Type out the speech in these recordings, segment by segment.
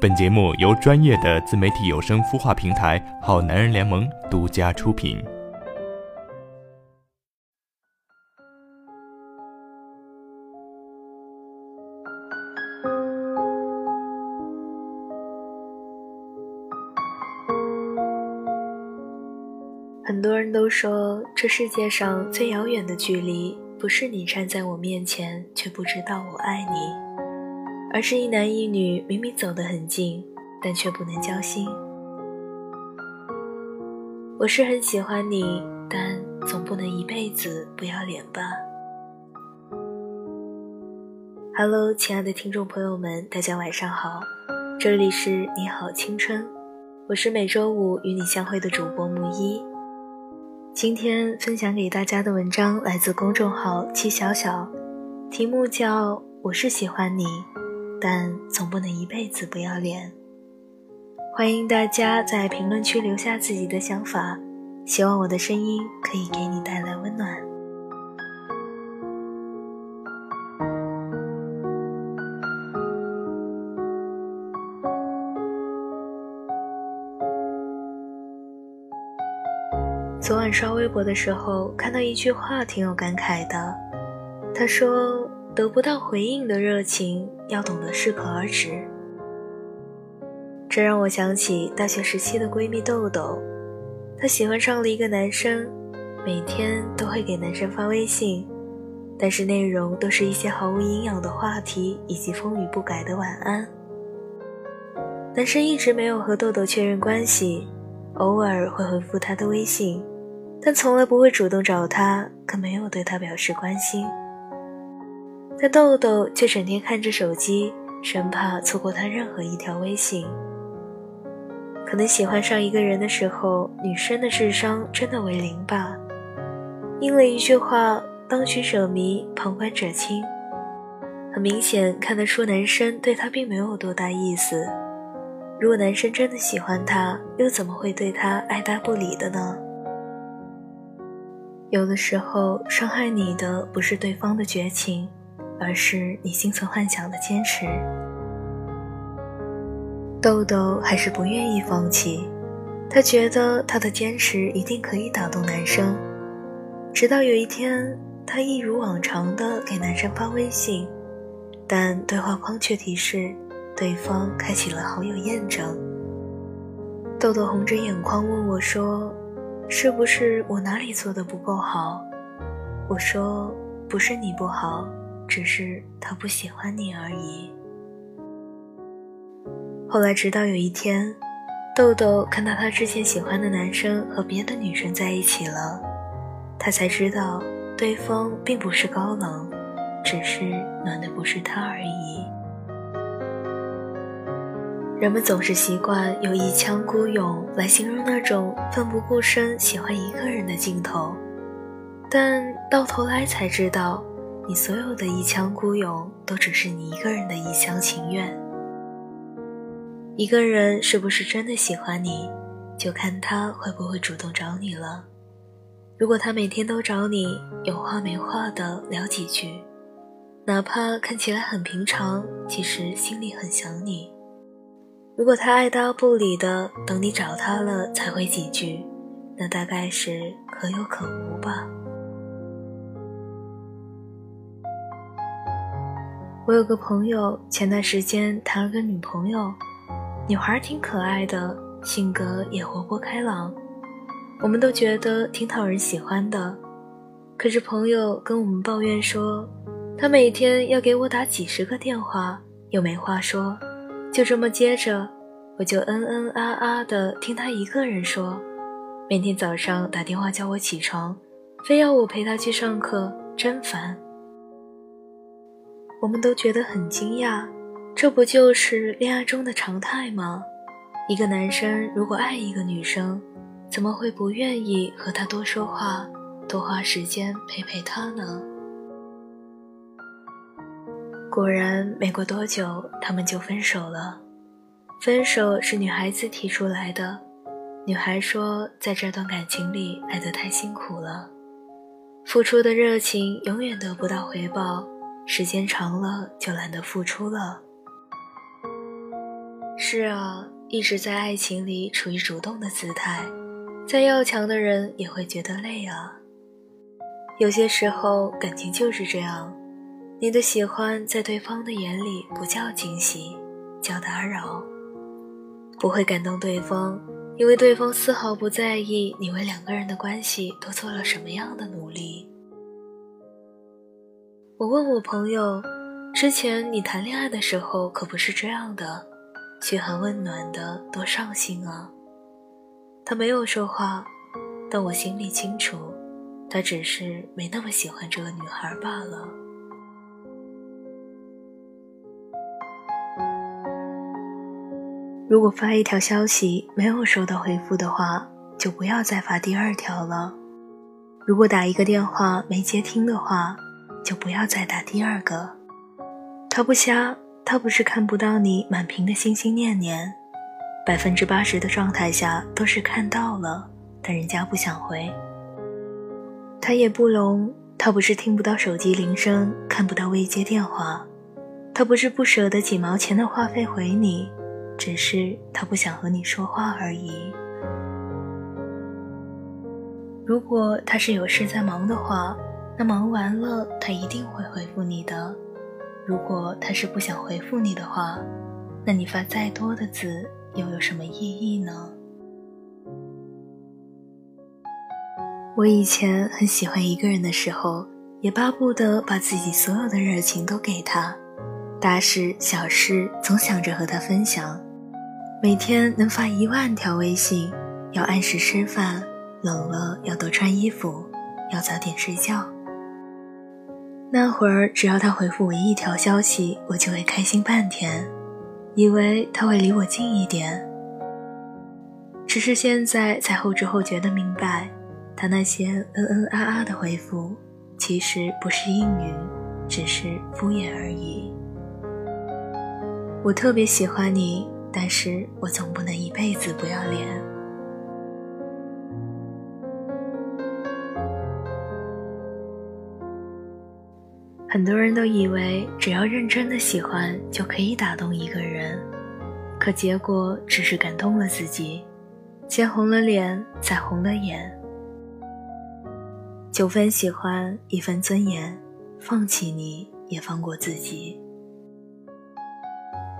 本节目由专业的自媒体有声孵化平台好男人联盟独家出品。很多人都说，这世界上最遥远的距离，不是你站在我面前却不知道我爱你，而是一男一女明明走得很近，但却不能交心。我是很喜欢你，但总不能一辈子不要脸吧？Hello，亲爱的听众朋友们，大家晚上好，这里是你好青春，我是每周五与你相会的主播木一。今天分享给大家的文章来自公众号七小小，题目叫《我是喜欢你，但总不能一辈子不要脸》。欢迎大家在评论区留下自己的想法，希望我的声音可以给你带来温暖。昨晚刷微博的时候，看到一句话，挺有感慨的。他说：“得不到回应的热情，要懂得适可而止。”这让我想起大学时期的闺蜜豆豆，她喜欢上了一个男生，每天都会给男生发微信，但是内容都是一些毫无营养的话题以及风雨不改的晚安。男生一直没有和豆豆确认关系，偶尔会回复她的微信。但从来不会主动找她，更没有对她表示关心。但豆豆却整天看着手机，生怕错过他任何一条微信。可能喜欢上一个人的时候，女生的智商真的为零吧？应了一句话：“当局者迷，旁观者清。”很明显看得出男生对她并没有多大意思。如果男生真的喜欢她，又怎么会对她爱答不理的呢？有的时候，伤害你的不是对方的绝情，而是你心存幻想的坚持。豆豆还是不愿意放弃，他觉得他的坚持一定可以打动男生。直到有一天，他一如往常的给男生发微信，但对话框却提示对方开启了好友验证。豆豆红着眼眶问我说。是不是我哪里做的不够好？我说不是你不好，只是他不喜欢你而已。后来直到有一天，豆豆看到他之前喜欢的男生和别的女生在一起了，他才知道对方并不是高冷，只是暖的不是他而已。人们总是习惯用一腔孤勇来形容那种奋不顾身喜欢一个人的镜头，但到头来才知道，你所有的一腔孤勇都只是你一个人的一厢情愿。一个人是不是真的喜欢你，就看他会不会主动找你了。如果他每天都找你，有话没话的聊几句，哪怕看起来很平常，其实心里很想你。如果他爱答不理的，等你找他了才回几句，那大概是可有可无吧。我有个朋友，前段时间谈了个女朋友，女孩挺可爱的，性格也活泼开朗，我们都觉得挺讨人喜欢的。可是朋友跟我们抱怨说，他每天要给我打几十个电话，又没话说。就这么接着，我就嗯嗯啊啊的听他一个人说，每天早上打电话叫我起床，非要我陪他去上课，真烦。我们都觉得很惊讶，这不就是恋爱中的常态吗？一个男生如果爱一个女生，怎么会不愿意和她多说话，多花时间陪陪她呢？果然，没过多久，他们就分手了。分手是女孩子提出来的。女孩说，在这段感情里爱得太辛苦了，付出的热情永远得不到回报，时间长了就懒得付出了。是啊，一直在爱情里处于主动的姿态，再要强的人也会觉得累啊。有些时候，感情就是这样，你的喜欢在对方的眼里不叫惊喜，叫打扰，不会感动对方，因为对方丝毫不在意你为两个人的关系都做了什么样的努力。我问我朋友，之前你谈恋爱的时候可不是这样的，嘘寒问暖的多上心啊。他没有说话，但我心里清楚，他只是没那么喜欢这个女孩罢了。如果发一条消息没有收到回复的话，就不要再发第二条了；如果打一个电话没接听的话，就不要再打第二个。他不瞎，他不是看不到你满屏的心心念念，百分之八十的状态下都是看到了，但人家不想回。他也不聋，他不是听不到手机铃声，看不到未接电话，他不是不舍得几毛钱的话费回你，只是他不想和你说话而已。如果他是有事在忙的话。那忙完了，他一定会回复你的。如果他是不想回复你的话，那你发再多的字又有什么意义呢？我以前很喜欢一个人的时候，也巴不得把自己所有的热情都给他，大事小事总想着和他分享，每天能发一万条微信，要按时吃饭，冷了要多穿衣服，要早点睡觉。那会儿，只要他回复我一条消息，我就会开心半天，以为他会离我近一点。只是现在才后知后觉的明白，他那些嗯嗯啊啊的回复，其实不是应允，只是敷衍而已。我特别喜欢你，但是我总不能一辈子不要脸。很多人都以为只要认真的喜欢就可以打动一个人，可结果只是感动了自己，先红了脸，再红了眼。九分喜欢，一分尊严，放弃你也放过自己。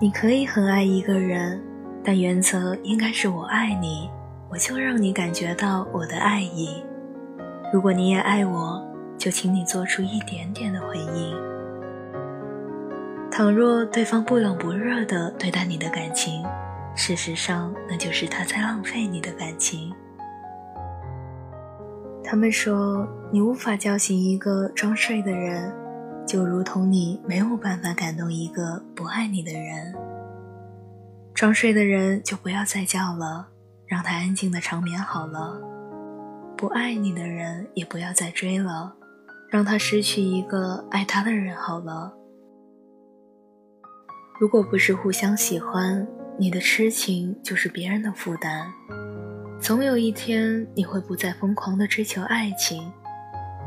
你可以很爱一个人，但原则应该是我爱你，我就让你感觉到我的爱意。如果你也爱我。就请你做出一点点的回应。倘若对方不冷不热的对待你的感情，事实上那就是他在浪费你的感情。他们说你无法叫醒一个装睡的人，就如同你没有办法感动一个不爱你的人。装睡的人就不要再叫了，让他安静的长眠好了。不爱你的人也不要再追了。让他失去一个爱他的人好了。如果不是互相喜欢，你的痴情就是别人的负担。总有一天，你会不再疯狂的追求爱情，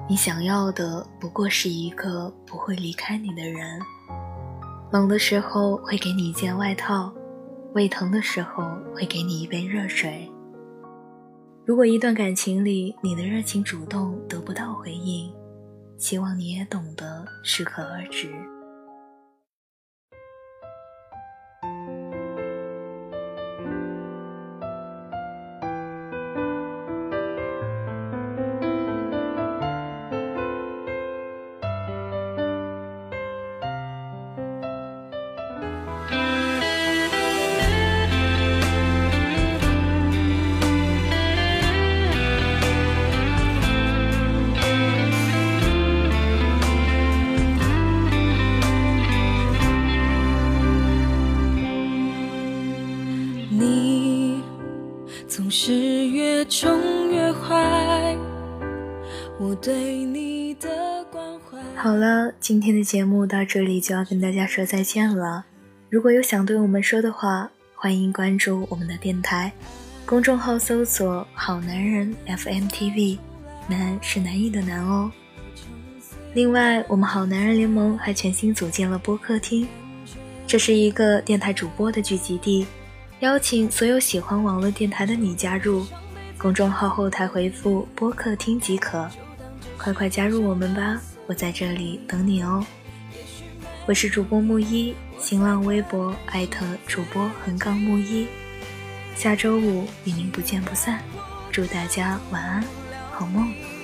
你想要的不过是一个不会离开你的人。冷的时候会给你一件外套，胃疼的时候会给你一杯热水。如果一段感情里，你的热情主动得不到回应，希望你也懂得适可而止。对你的关怀好了，今天的节目到这里就要跟大家说再见了。如果有想对我们说的话，欢迎关注我们的电台公众号，搜索“好男人 FM TV”，男是男艺的男哦。另外，我们好男人联盟还全新组建了播客厅，这是一个电台主播的聚集地，邀请所有喜欢网络电台的你加入公众号后台回复“播客厅”即可，快快加入我们吧！我在这里等你哦。我是主播木一，新浪微博艾特主播横杠木一，下周五与您不见不散，祝大家晚安，好梦。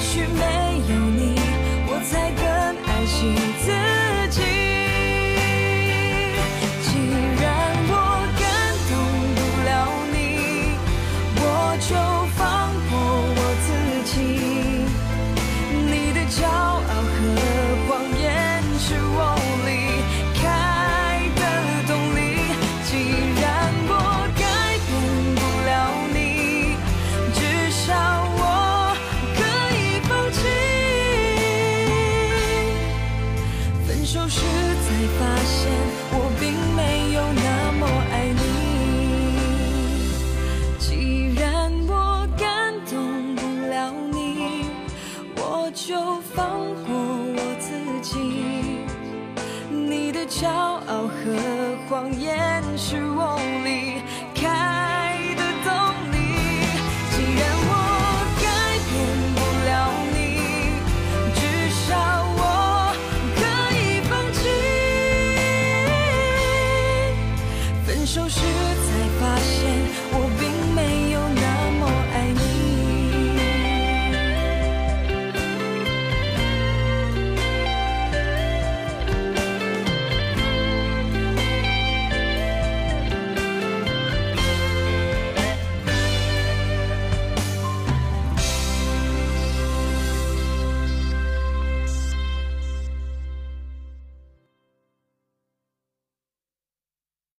也许没。骄傲和谎言。